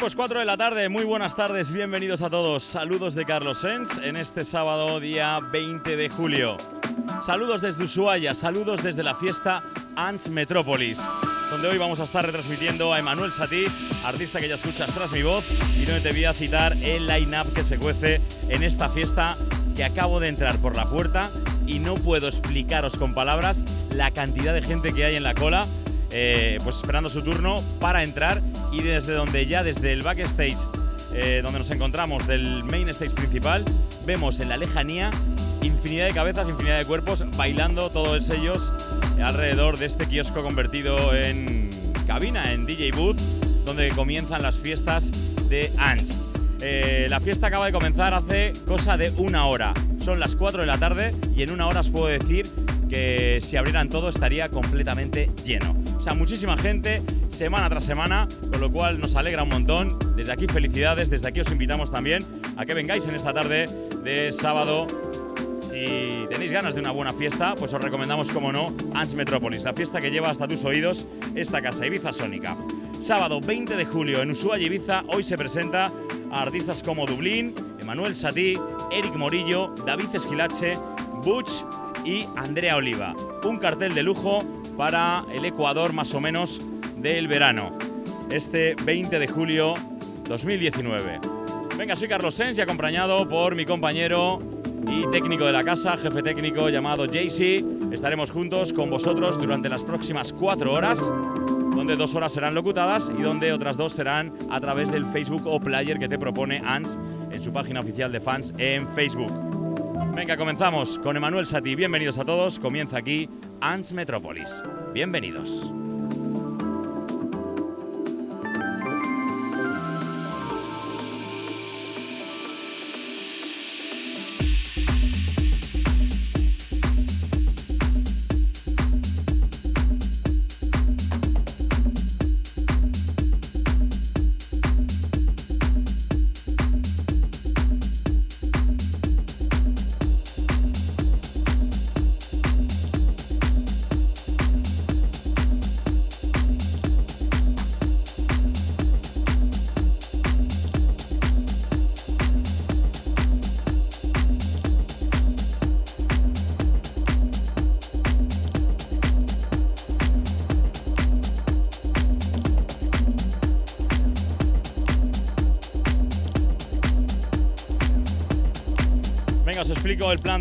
Pues 4 de la tarde, muy buenas tardes, bienvenidos a todos. Saludos de Carlos Sens en este sábado, día 20 de julio. Saludos desde Ushuaia, saludos desde la fiesta Ants Metrópolis, donde hoy vamos a estar retransmitiendo a Emanuel Satí, artista que ya escuchas tras mi voz, y donde te voy a citar el line-up que se cuece en esta fiesta que acabo de entrar por la puerta y no puedo explicaros con palabras la cantidad de gente que hay en la cola, eh, pues esperando su turno para entrar y desde donde ya, desde el backstage, eh, donde nos encontramos del main stage principal, vemos en la lejanía infinidad de cabezas, infinidad de cuerpos bailando todos ellos alrededor de este kiosco convertido en cabina, en DJ Booth, donde comienzan las fiestas de Ants. Eh, la fiesta acaba de comenzar hace cosa de una hora. Son las 4 de la tarde y en una hora os puedo decir que si abrieran todo estaría completamente lleno. O sea, muchísima gente, semana tras semana, con lo cual nos alegra un montón. Desde aquí felicidades, desde aquí os invitamos también a que vengáis en esta tarde de sábado. Si tenéis ganas de una buena fiesta, pues os recomendamos, como no, Ans Metropolis, la fiesta que lleva hasta tus oídos esta casa, Ibiza Sónica. Sábado 20 de julio en Ushuaia, Ibiza, hoy se presenta a artistas como Dublín, Emanuel Satí, Eric Morillo, David Esquilache, Butch y Andrea Oliva. Un cartel de lujo para el Ecuador más o menos del verano, este 20 de julio 2019. Venga, soy Carlos Sens y acompañado por mi compañero y técnico de la casa, jefe técnico llamado JC. Estaremos juntos con vosotros durante las próximas cuatro horas, donde dos horas serán locutadas y donde otras dos serán a través del Facebook o player que te propone ANS en su página oficial de fans en Facebook. Venga, comenzamos con Emanuel Sati. Bienvenidos a todos. Comienza aquí ANS Metrópolis. Bienvenidos.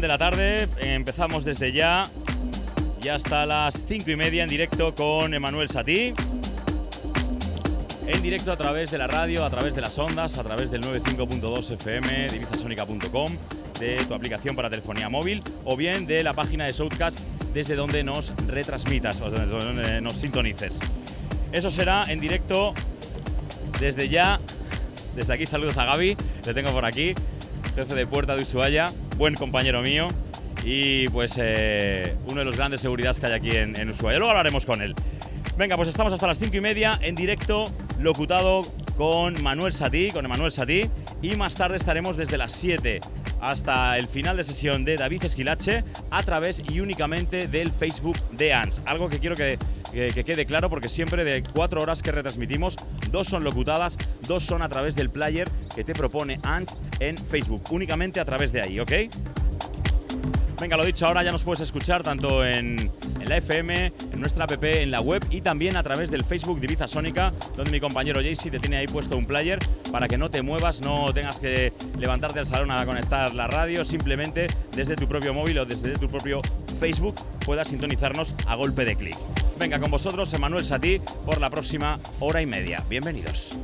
De la tarde. Empezamos desde ya y hasta las 5 y media en directo con Emanuel Satí. En directo a través de la radio, a través de las ondas, a través del 95.2 FM, de ibizasonica.com, de tu aplicación para telefonía móvil o bien de la página de Southcast desde donde nos retransmitas o desde donde nos sintonices. Eso será en directo desde ya. Desde aquí saludos a Gaby, le tengo por aquí, jefe de puerta de Ushuaia, buen compañero mío y pues eh, uno de los grandes seguridades que hay aquí en, en Ushuaia. Luego hablaremos con él. Venga, pues estamos hasta las 5 y media en directo, locutado con Manuel Satí, con Emanuel Satí, y más tarde estaremos desde las 7 hasta el final de sesión de David Esquilache a través y únicamente del Facebook de ANS. Algo que quiero que, que, que quede claro porque siempre de cuatro horas que retransmitimos, dos son locutadas, dos son a través del player que te propone ANS en Facebook, únicamente a través de ahí, ¿ok? Venga, lo dicho, ahora ya nos puedes escuchar tanto en, en, la FM, en nuestra app, en la web y también a través del Facebook de Ibiza Sónica, donde mi compañero Jaycee te tiene ahí puesto un player para que no te muevas, no tengas que levantarte al salón a conectar la radio, simplemente desde tu propio móvil o desde tu propio Facebook puedas sintonizarnos a golpe de clic. Venga, con vosotros, Emanuel Satí, por la próxima hora y media. Bienvenidos.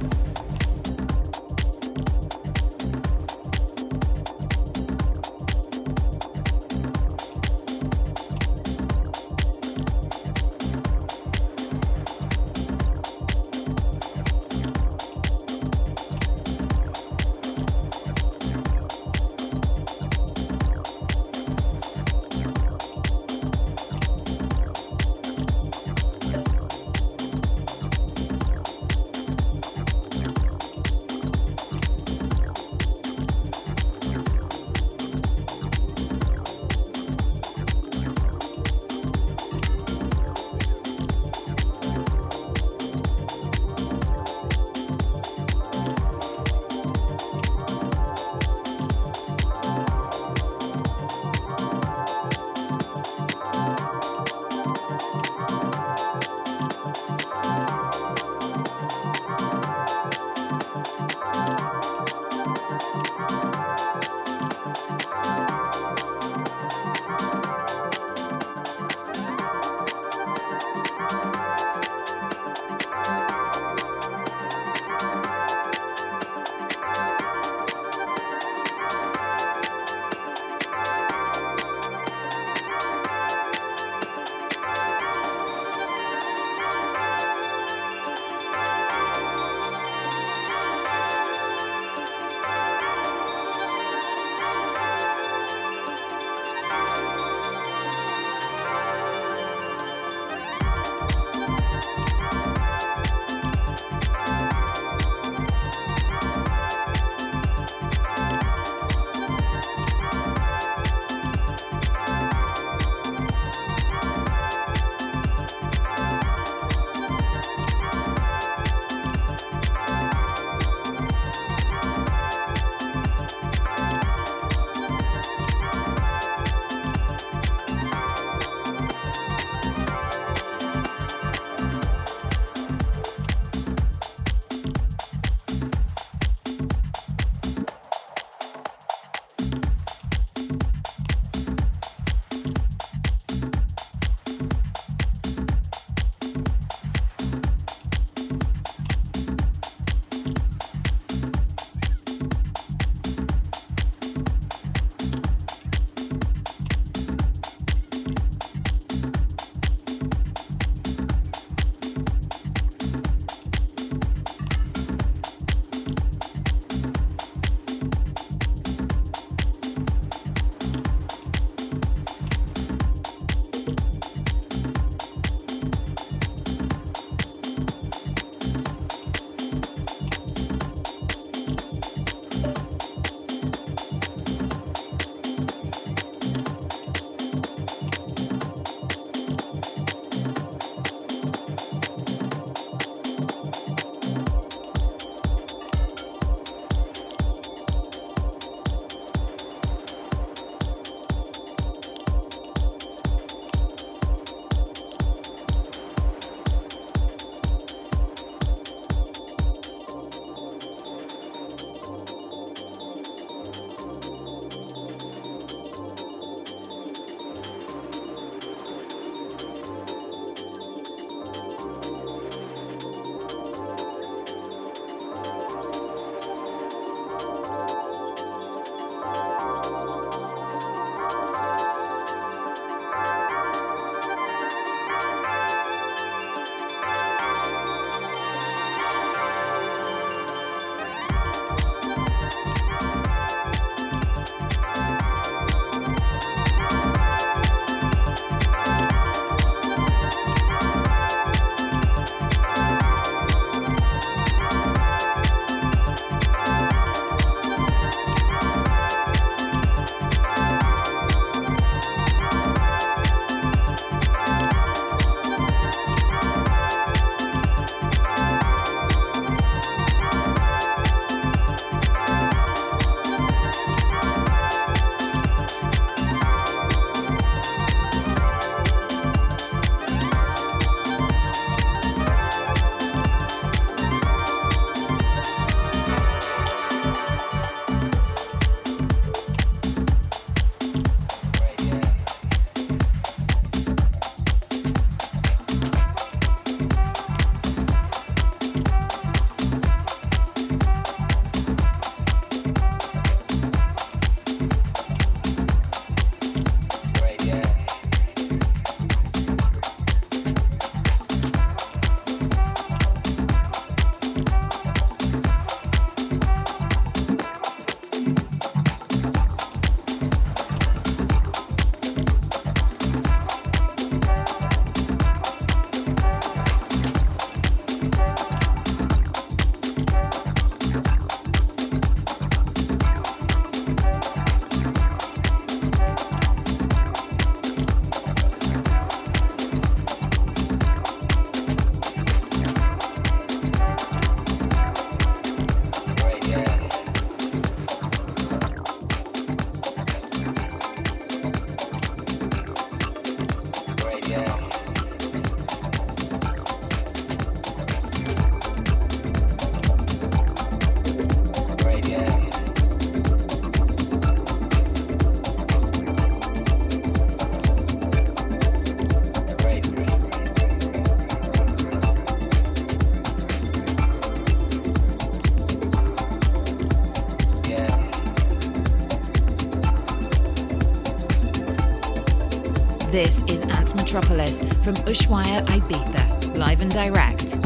Metropolis from Ushuaia, Ibiza, live and direct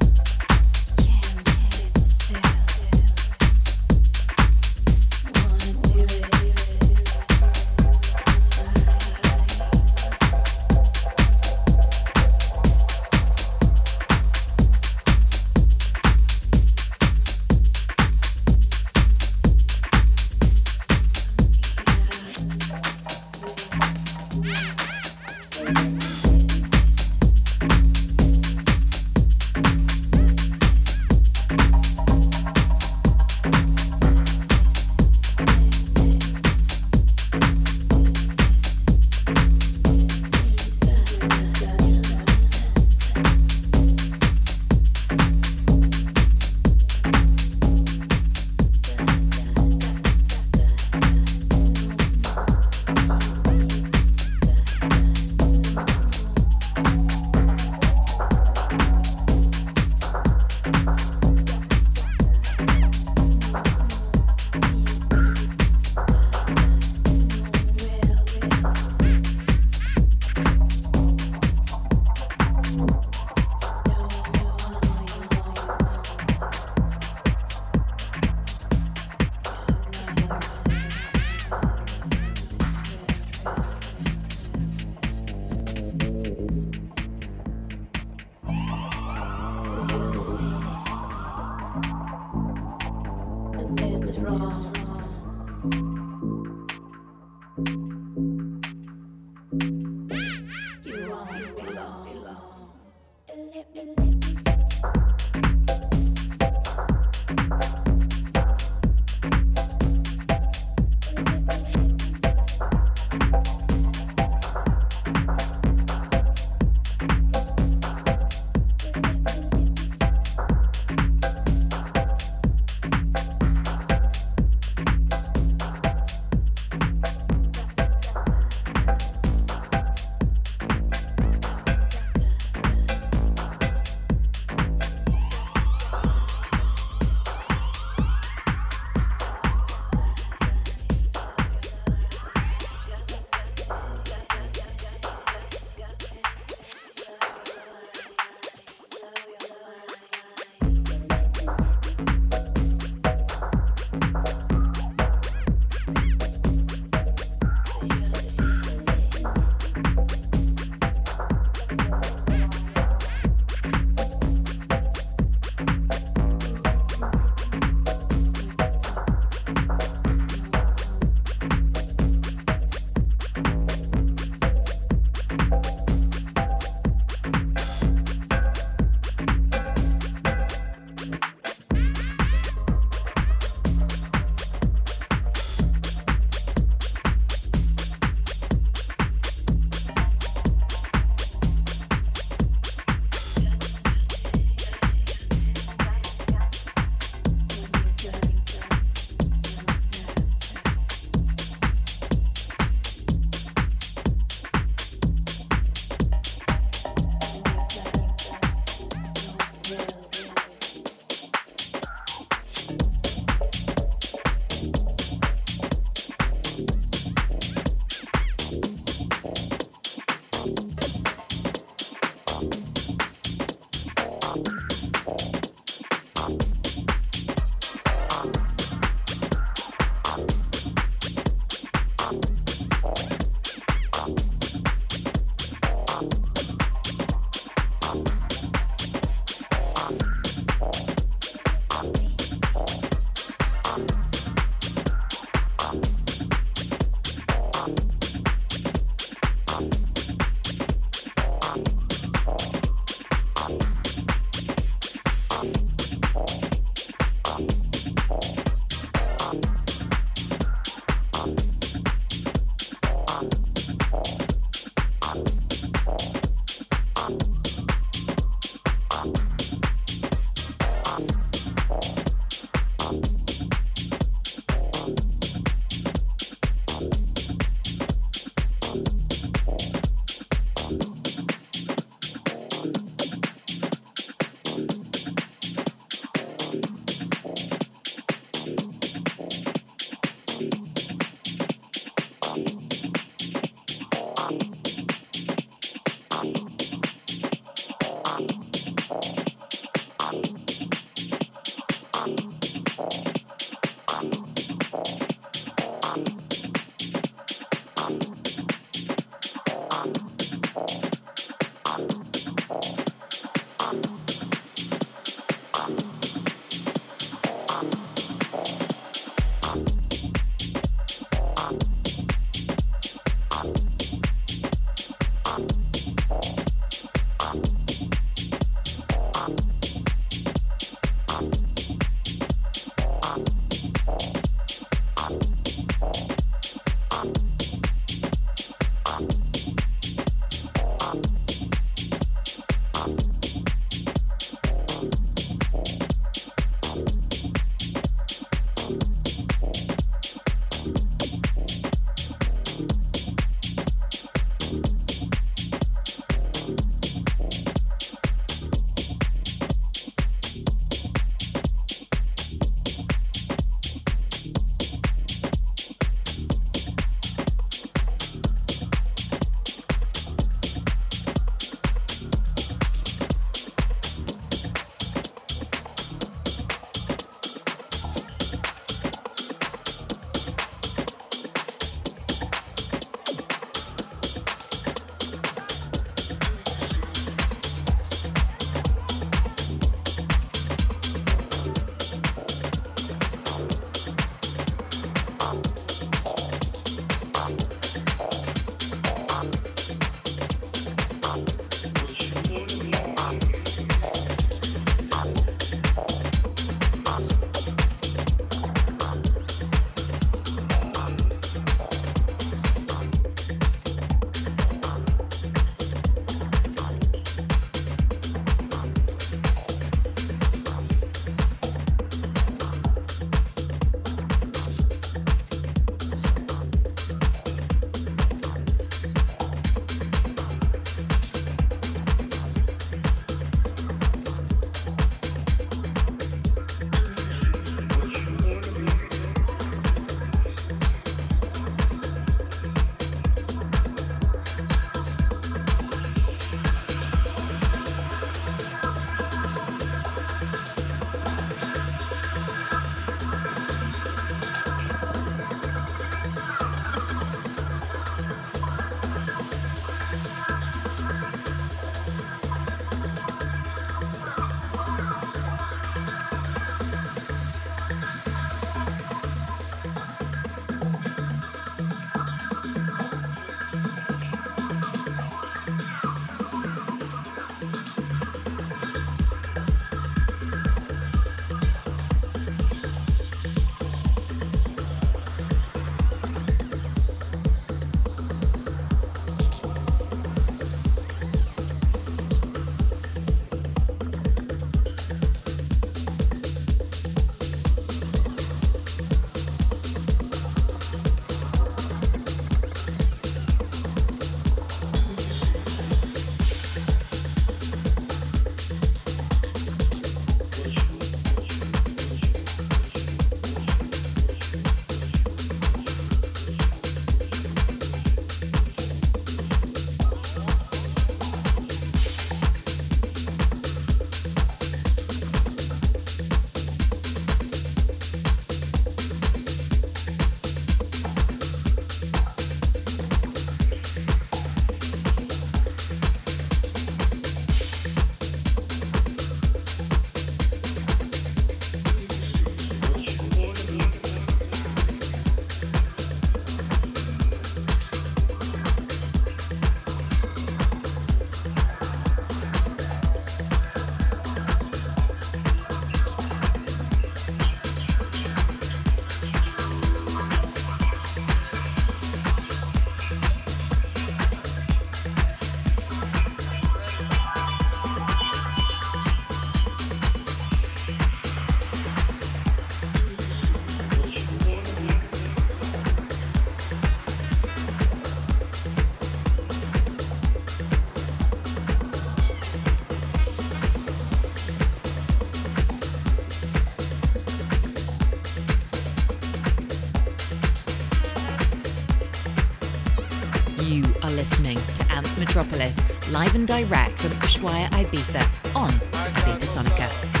live and direct from Ushuaia, Ibiza, on Ibiza Sonica.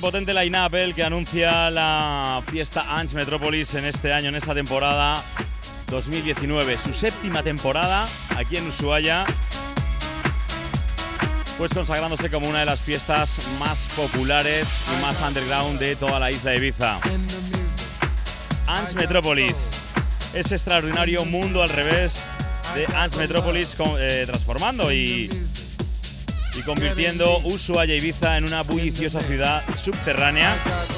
Potente line-up el que anuncia la fiesta Ange Metropolis en este año, en esta temporada 2019. Su séptima temporada aquí en Ushuaia. Pues consagrándose como una de las fiestas más populares y más underground de toda la isla de Ibiza. Ange Metropolis. Ese extraordinario mundo al revés de Ange Metropolis eh, transformando y y convirtiendo Ushuaia y Ibiza en una bulliciosa ciudad subterránea.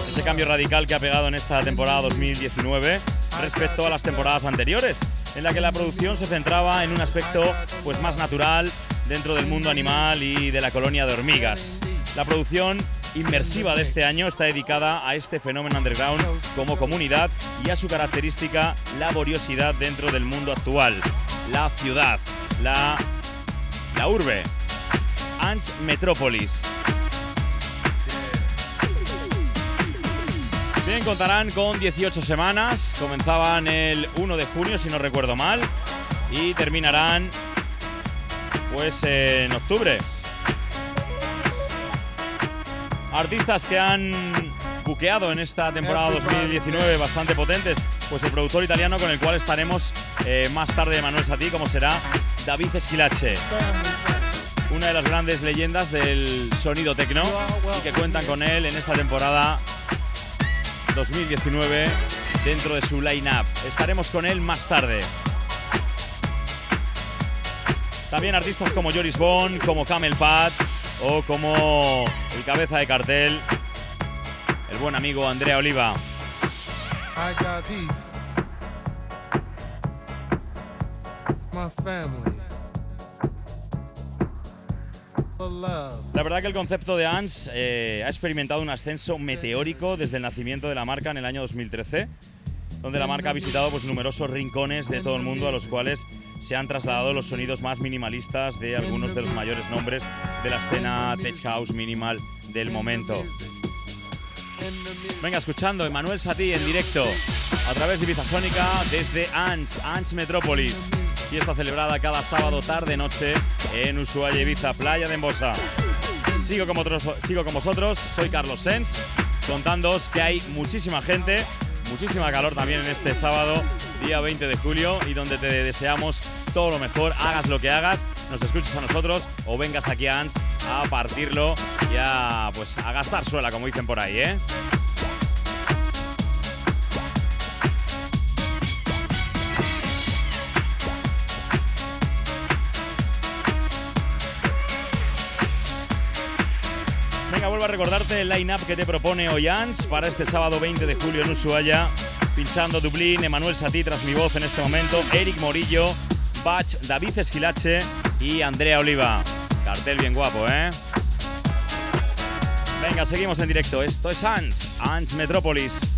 Ese cambio radical que ha pegado en esta temporada 2019 respecto a las temporadas anteriores, en la que la producción se centraba en un aspecto pues más natural dentro del mundo animal y de la colonia de hormigas. La producción inmersiva de este año está dedicada a este fenómeno underground como comunidad y a su característica laboriosidad dentro del mundo actual, la ciudad, la, la urbe, Ants Metropolis. Bien, contarán con 18 semanas. Comenzaban el 1 de junio, si no recuerdo mal. Y terminarán, pues, en octubre. Artistas que han buqueado en esta temporada 2019 bastante potentes. Pues el productor italiano con el cual estaremos eh, más tarde, Manuel Satí, como será David Esquilache una de las grandes leyendas del sonido tecno y que cuentan con él en esta temporada 2019 dentro de su line-up. Estaremos con él más tarde. También artistas como Joris Bond, como Camel Pat o como el cabeza de cartel, el buen amigo Andrea Oliva. La verdad que el concepto de ANS eh, ha experimentado un ascenso meteórico desde el nacimiento de la marca en el año 2013, donde la marca ha visitado pues, numerosos rincones de todo el mundo a los cuales se han trasladado los sonidos más minimalistas de algunos de los mayores nombres de la escena tech house minimal del momento. Venga, escuchando Emanuel Satí en directo a través de Ibiza Sónica desde ANS, ANS Metrópolis fiesta celebrada cada sábado tarde-noche en Ushuaia, Ibiza, Playa de Embosa. Sigo con, sigo con vosotros, soy Carlos Sens, contándoos que hay muchísima gente, muchísima calor también en este sábado, día 20 de julio, y donde te deseamos todo lo mejor, hagas lo que hagas, nos escuches a nosotros o vengas aquí a ANS a partirlo y pues, a gastar suela, como dicen por ahí, ¿eh? Vuelvo a recordarte el line-up que te propone Oyans para este sábado 20 de julio en Ushuaia. Pinchando Dublín, Emanuel Satí tras mi voz en este momento, Eric Morillo, Bach, David Esquilache y Andrea Oliva. Cartel bien guapo, ¿eh? Venga, seguimos en directo. Esto es Ans, Ans Metrópolis.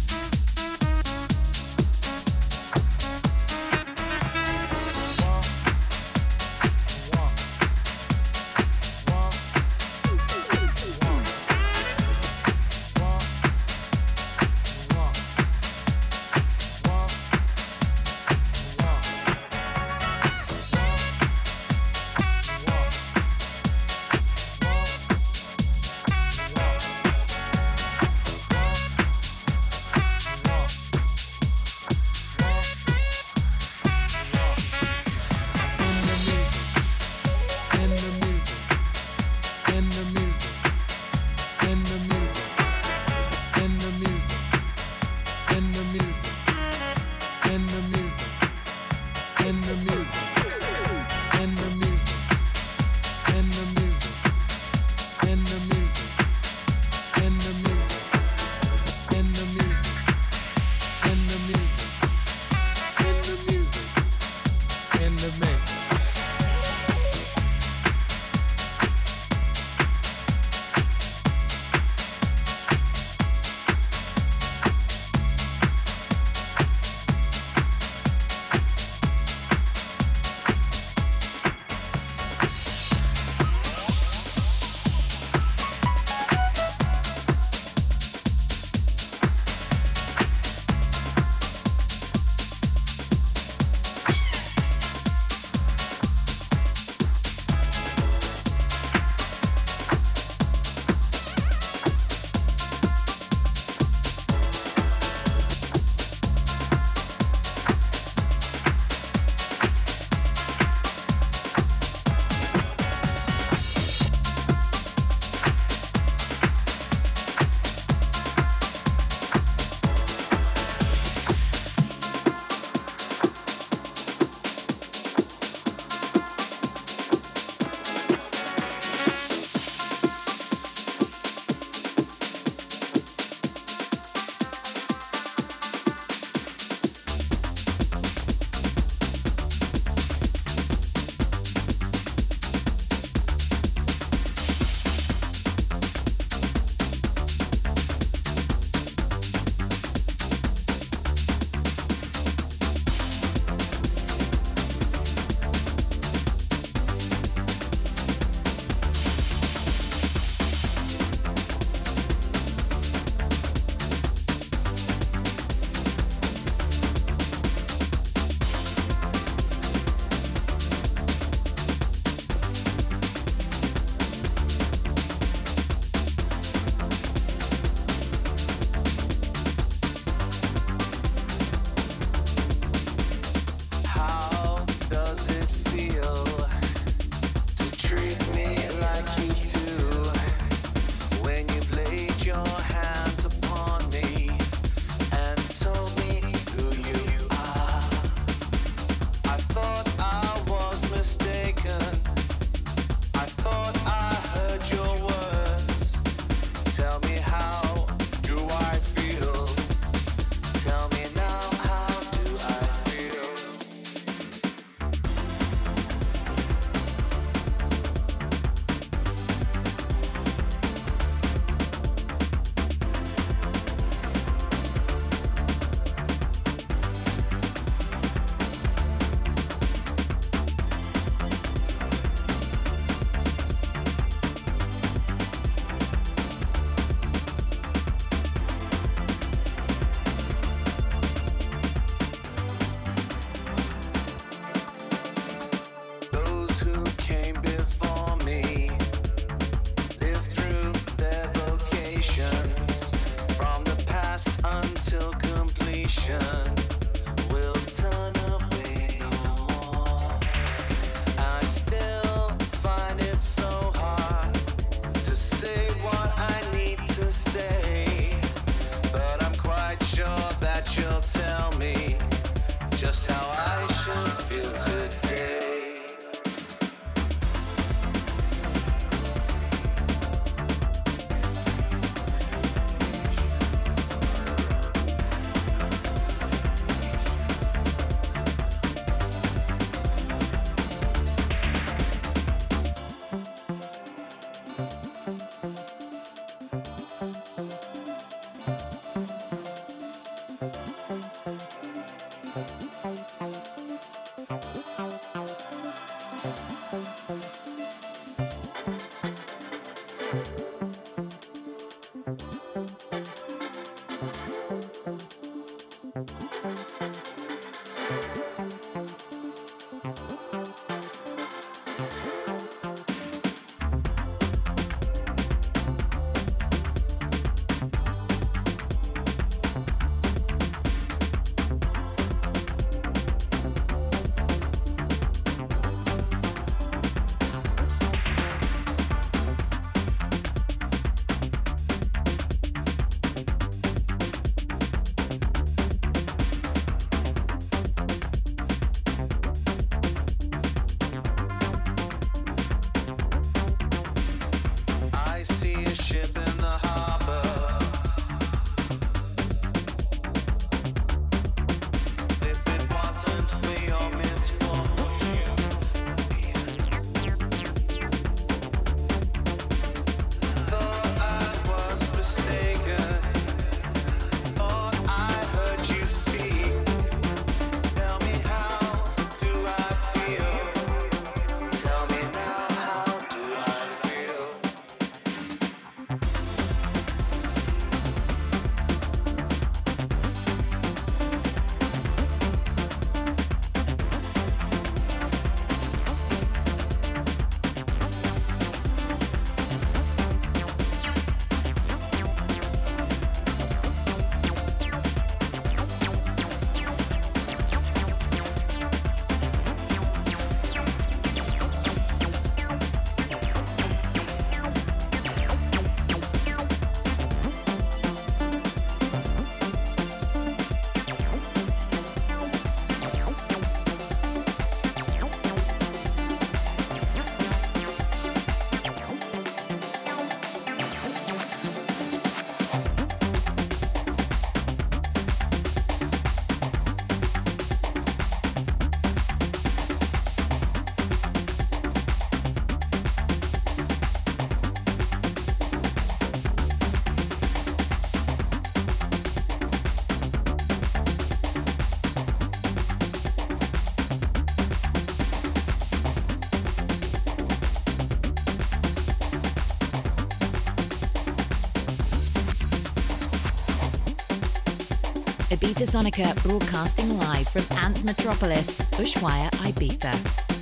Ibiza Sonica broadcasting live from Ant Metropolis, Ushuaia, Ibiza.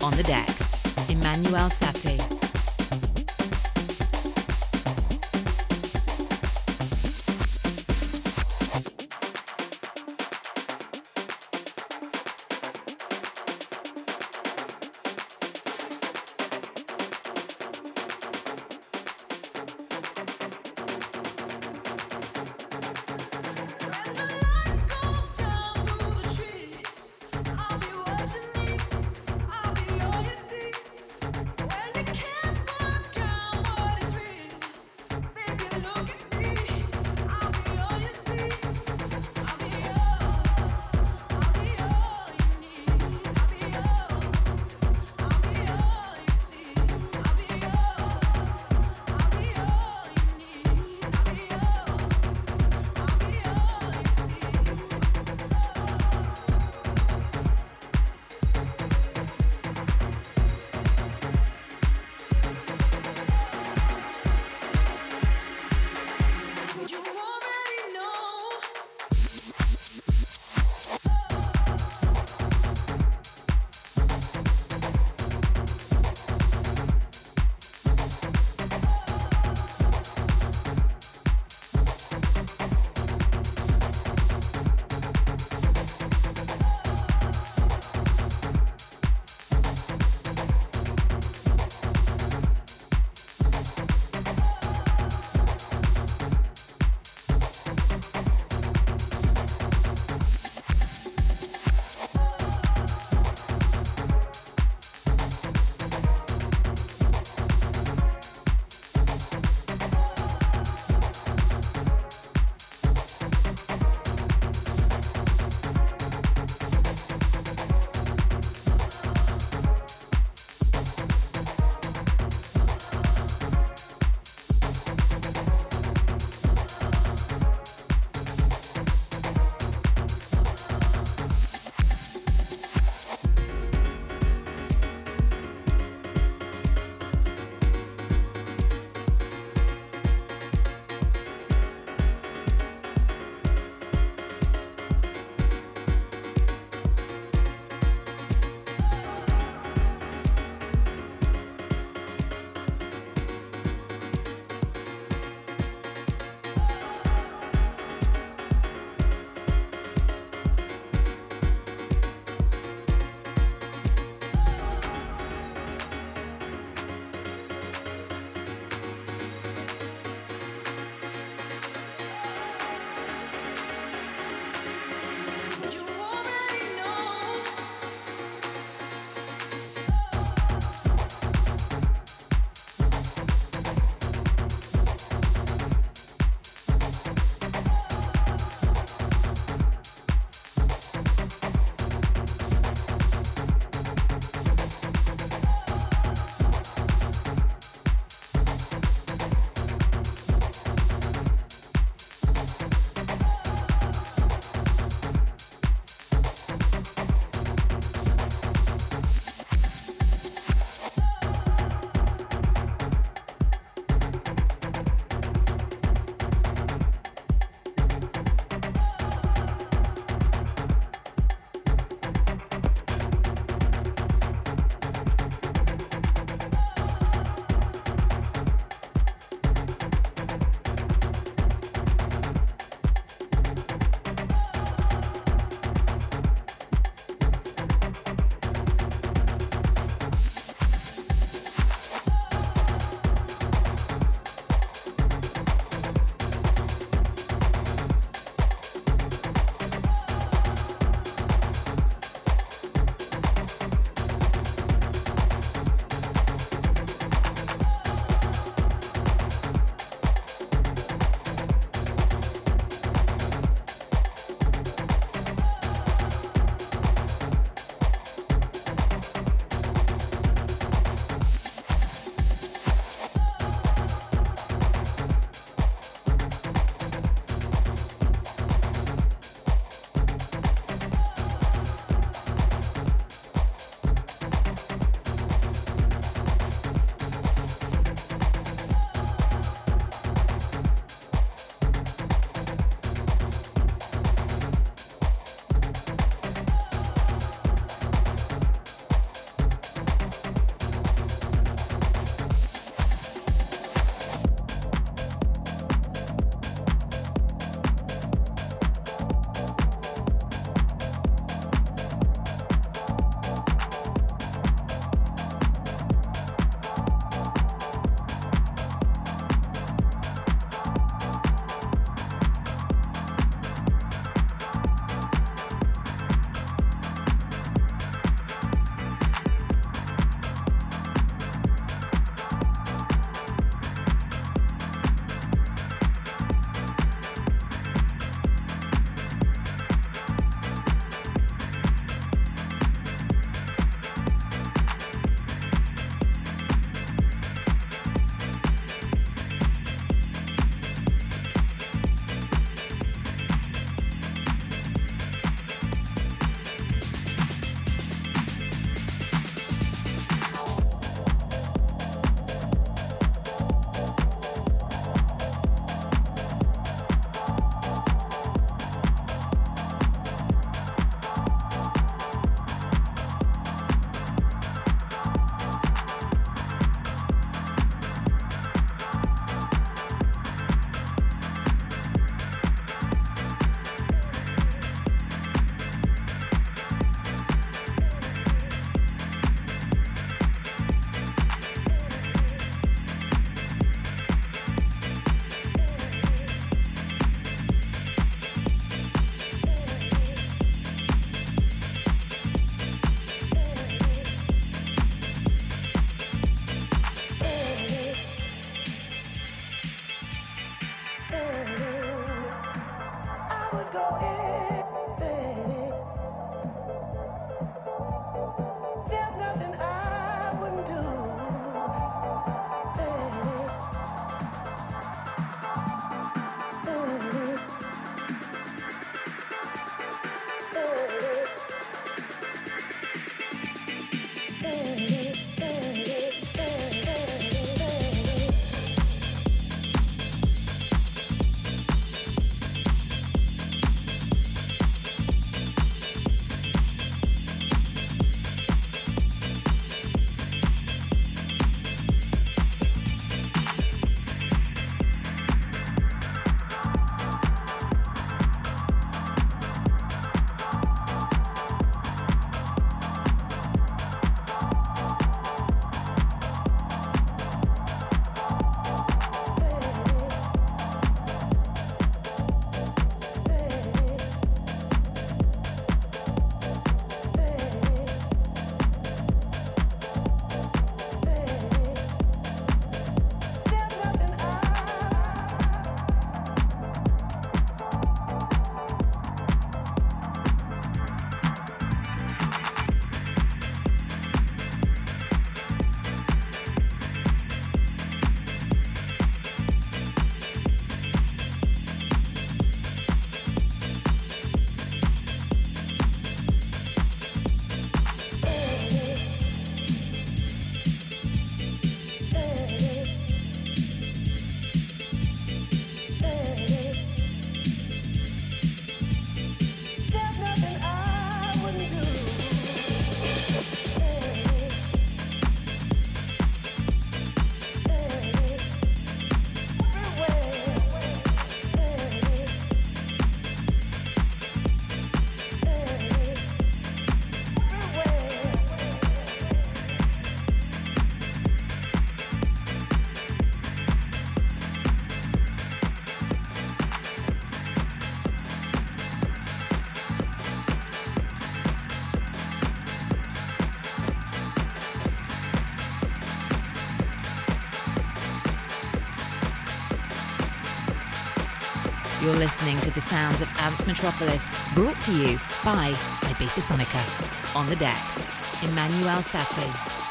On the decks, Emmanuel Sati. You're listening to the sounds of Ants Metropolis, brought to you by Ibiza Sonica. On the decks, Emmanuel Sati.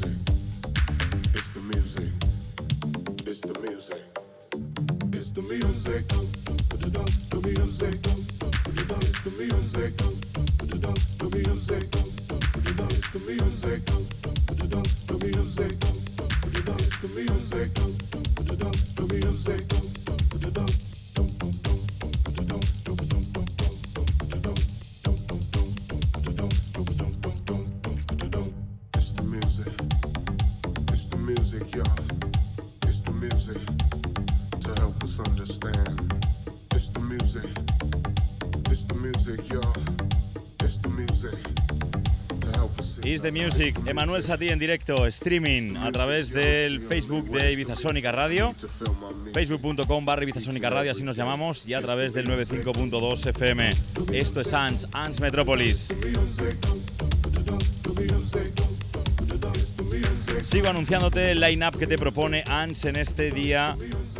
Music. Is the Music, Emanuel Satí en directo, streaming a través del Facebook de Ibiza Sónica Radio, facebook.com barra Ibiza Sónica Radio, así nos llamamos, y a través del 95.2 FM. Esto es ANS, ANS Metrópolis. Sigo anunciándote el line-up que te propone ANS en este día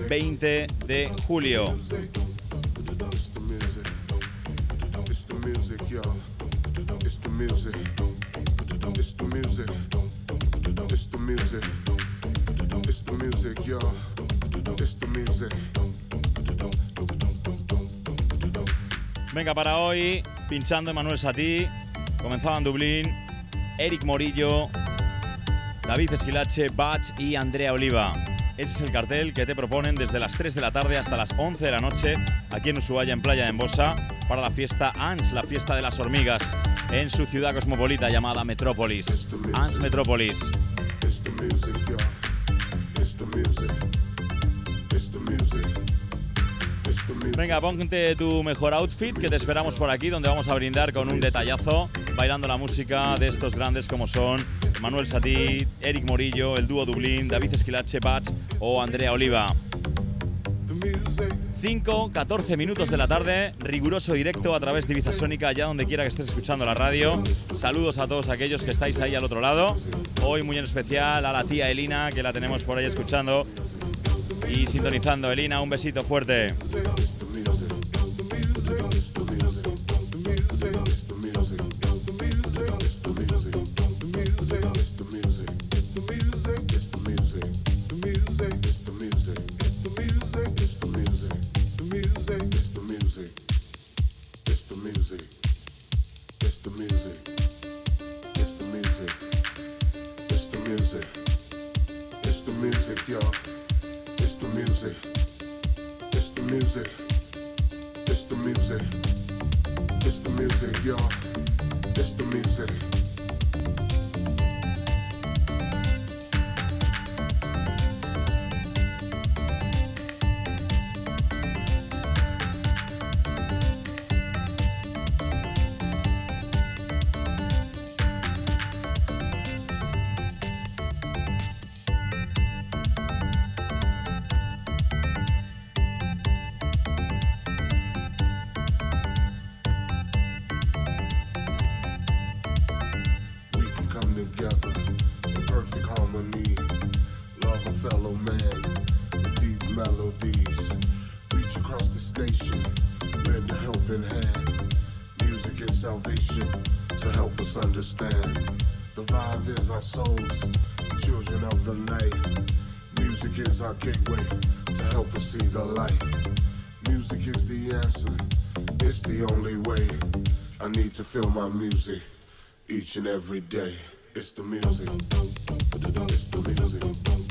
20 de julio. Para hoy, pinchando Emanuel Satí, comenzaba en Dublín, Eric Morillo, David Esquilache, Batch y Andrea Oliva. Ese es el cartel que te proponen desde las 3 de la tarde hasta las 11 de la noche aquí en Ushuaia, en Playa de Embosa, para la fiesta ANS, la fiesta de las hormigas, en su ciudad cosmopolita llamada Metrópolis. ANS Metrópolis. Venga, ponte tu mejor outfit que te esperamos por aquí, donde vamos a brindar con un detallazo, bailando la música de estos grandes como son Manuel Satí, Eric Morillo, el dúo Dublín, David Esquilache, Batch o Andrea Oliva. The music. 5, 14 minutos de la tarde, riguroso directo a través de Ibiza Sónica, allá donde quiera que estés escuchando la radio. Saludos a todos aquellos que estáis ahí al otro lado. Hoy muy en especial a la tía Elina, que la tenemos por ahí escuchando y sintonizando. Elina, un besito fuerte. It's the music. It's the music. It's the music, It's the music, y'all. It's the music. My music each and every day. It's the music. It's the music.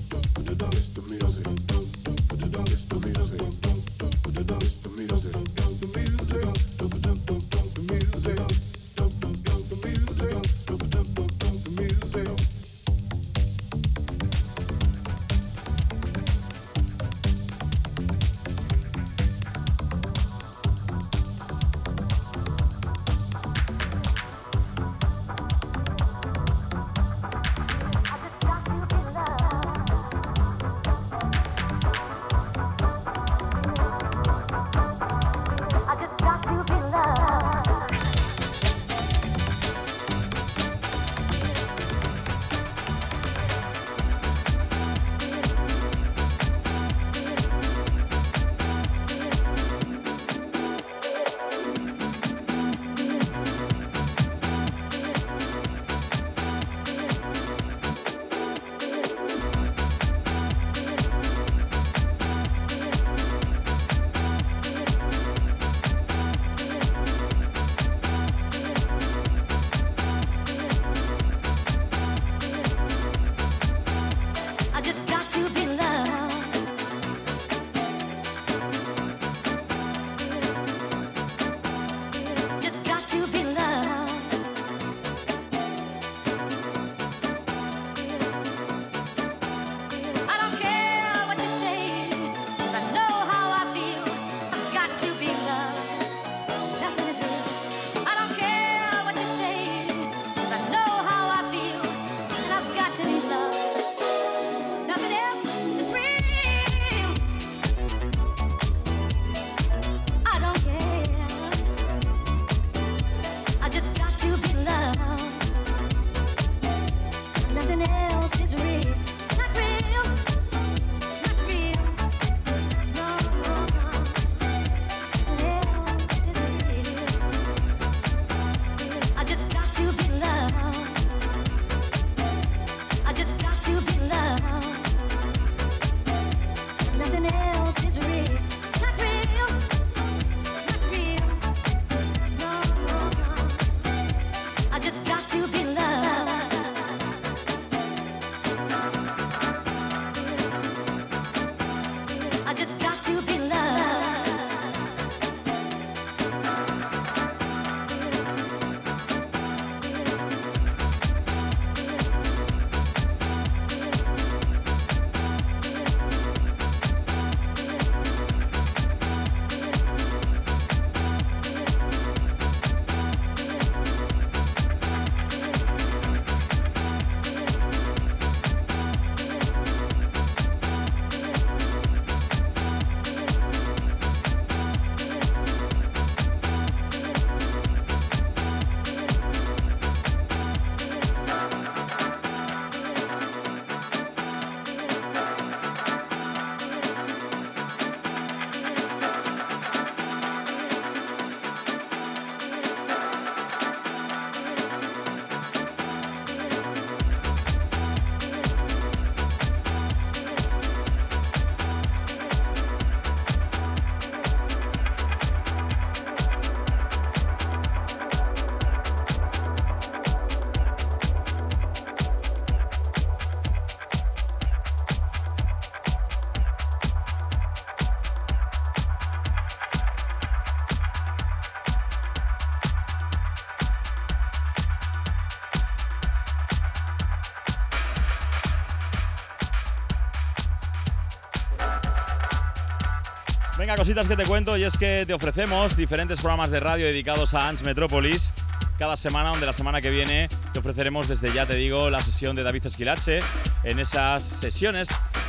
Venga, cositas que te cuento y es que te ofrecemos diferentes programas de radio dedicados a Ants Metropolis cada semana, donde la semana que viene te ofreceremos desde ya, te digo, la sesión de David Esquilache en esas sesiones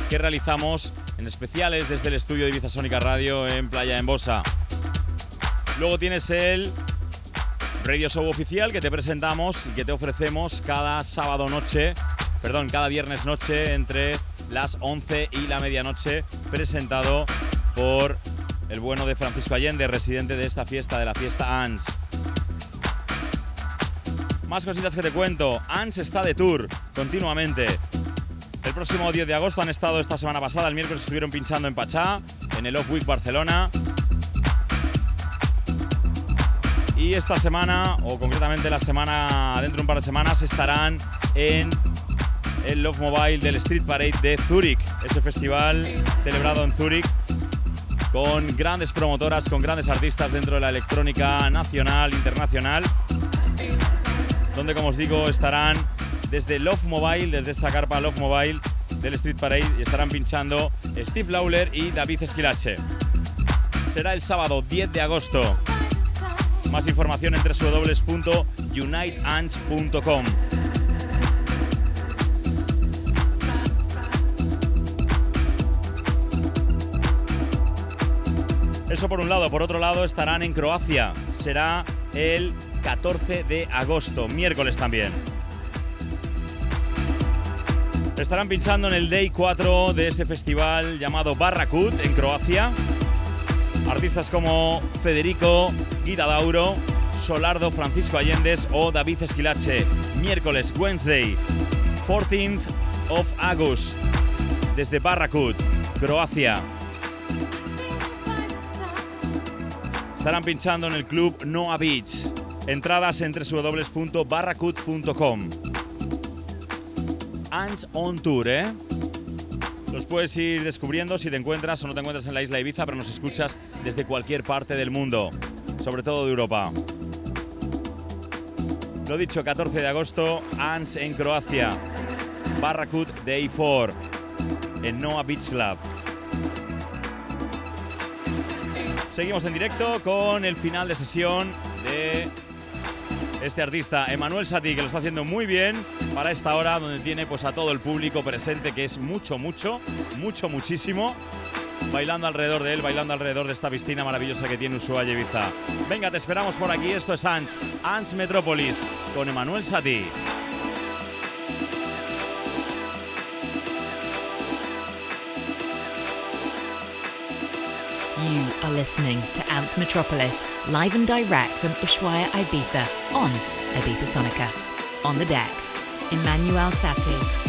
que realizamos en especiales desde el estudio de Ibiza Sónica Radio en Playa en Bosa. Luego tienes el Radio Show oficial que te presentamos y que te ofrecemos cada sábado noche, perdón, cada viernes noche entre las 11 y la medianoche, presentado por el bueno de Francisco Allende, residente de esta fiesta, de la fiesta ANS. Más cositas que te cuento. ANS está de tour continuamente. El próximo 10 de agosto han estado esta semana pasada, el miércoles estuvieron pinchando en Pachá, en el Off Week Barcelona. Y esta semana, o concretamente la semana, dentro de un par de semanas, estarán en el Love Mobile del Street Parade de Zurich, ese festival celebrado en Zurich con grandes promotoras, con grandes artistas dentro de la electrónica nacional, internacional, donde como os digo estarán desde Love Mobile, desde esa carpa Love Mobile del Street Parade y estarán pinchando Steve Lawler y David Esquilache. Será el sábado 10 de agosto. Más información en www.uniteanch.com. Eso por un lado. Por otro lado estarán en Croacia. Será el 14 de agosto, miércoles también. Estarán pinchando en el Day 4 de ese festival llamado Barracut en Croacia. Artistas como Federico Guidadauro, Solardo Francisco Allendes o David Esquilache. Miércoles, Wednesday, 14th of August, desde Barracut, Croacia. Estarán pinchando en el club Noah Beach. Entradas en www.barracut.com. Ants on Tour, ¿eh? Los puedes ir descubriendo si te encuentras o no te encuentras en la isla Ibiza, pero nos escuchas desde cualquier parte del mundo, sobre todo de Europa. Lo dicho, 14 de agosto, Ants en Croacia. Barracut Day 4 en Noah Beach Club. Seguimos en directo con el final de sesión de este artista Emanuel Sati, que lo está haciendo muy bien para esta hora donde tiene pues a todo el público presente, que es mucho, mucho, mucho, muchísimo, bailando alrededor de él, bailando alrededor de esta piscina maravillosa que tiene Ushuaia Ibiza. Venga, te esperamos por aquí, esto es Ants, Ants Metrópolis, con Emanuel Sati. Are listening to Ants Metropolis, live and direct from Ushuaia, Ibiza, on Ibiza Sonica. On the decks, Emmanuel Sati.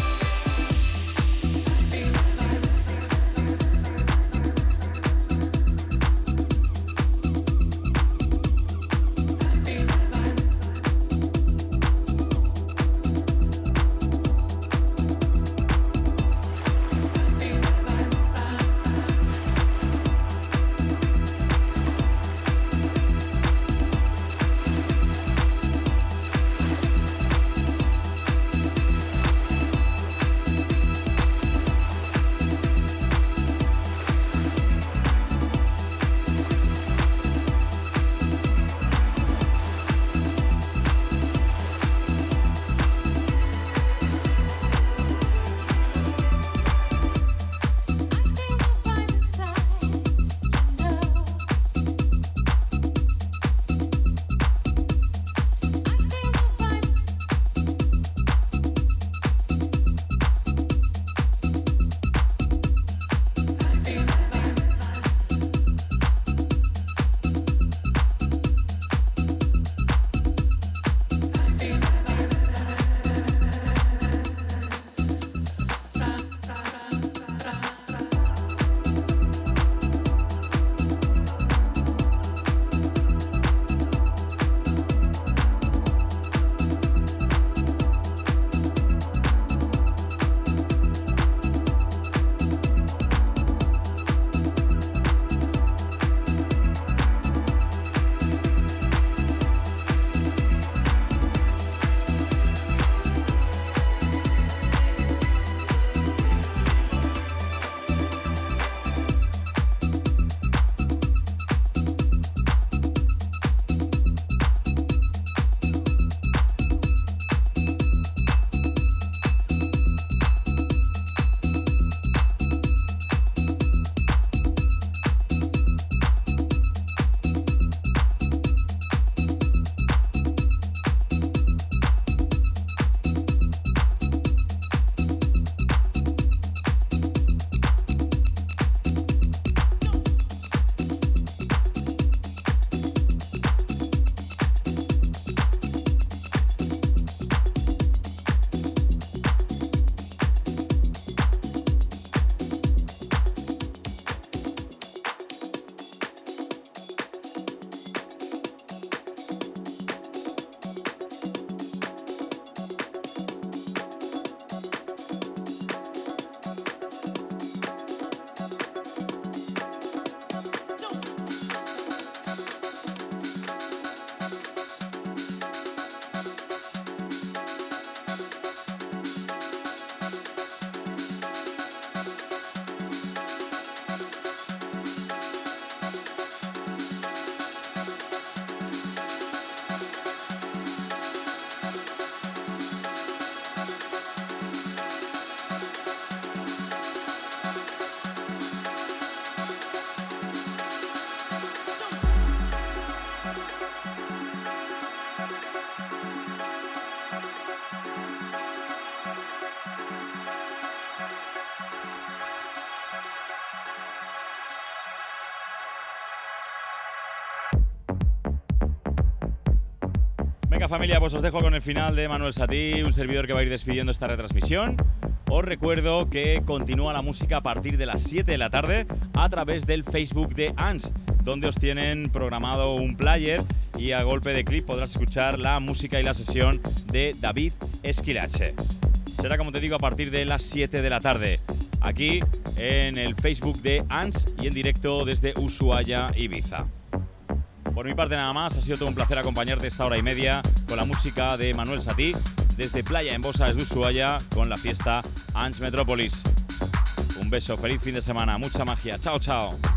Familia, pues os dejo con el final de Manuel Satí, un servidor que va a ir despidiendo esta retransmisión. Os recuerdo que continúa la música a partir de las 7 de la tarde a través del Facebook de ANS, donde os tienen programado un player y a golpe de clip podrás escuchar la música y la sesión de David Esquilache. Será como te digo a partir de las 7 de la tarde, aquí en el Facebook de ANS y en directo desde Ushuaia, Ibiza. Por mi parte nada más, ha sido todo un placer acompañarte esta hora y media con la música de Manuel Satí desde Playa en Bosa de Ushuaia con la fiesta Ans Metrópolis. Un beso, feliz fin de semana, mucha magia. Chao, chao.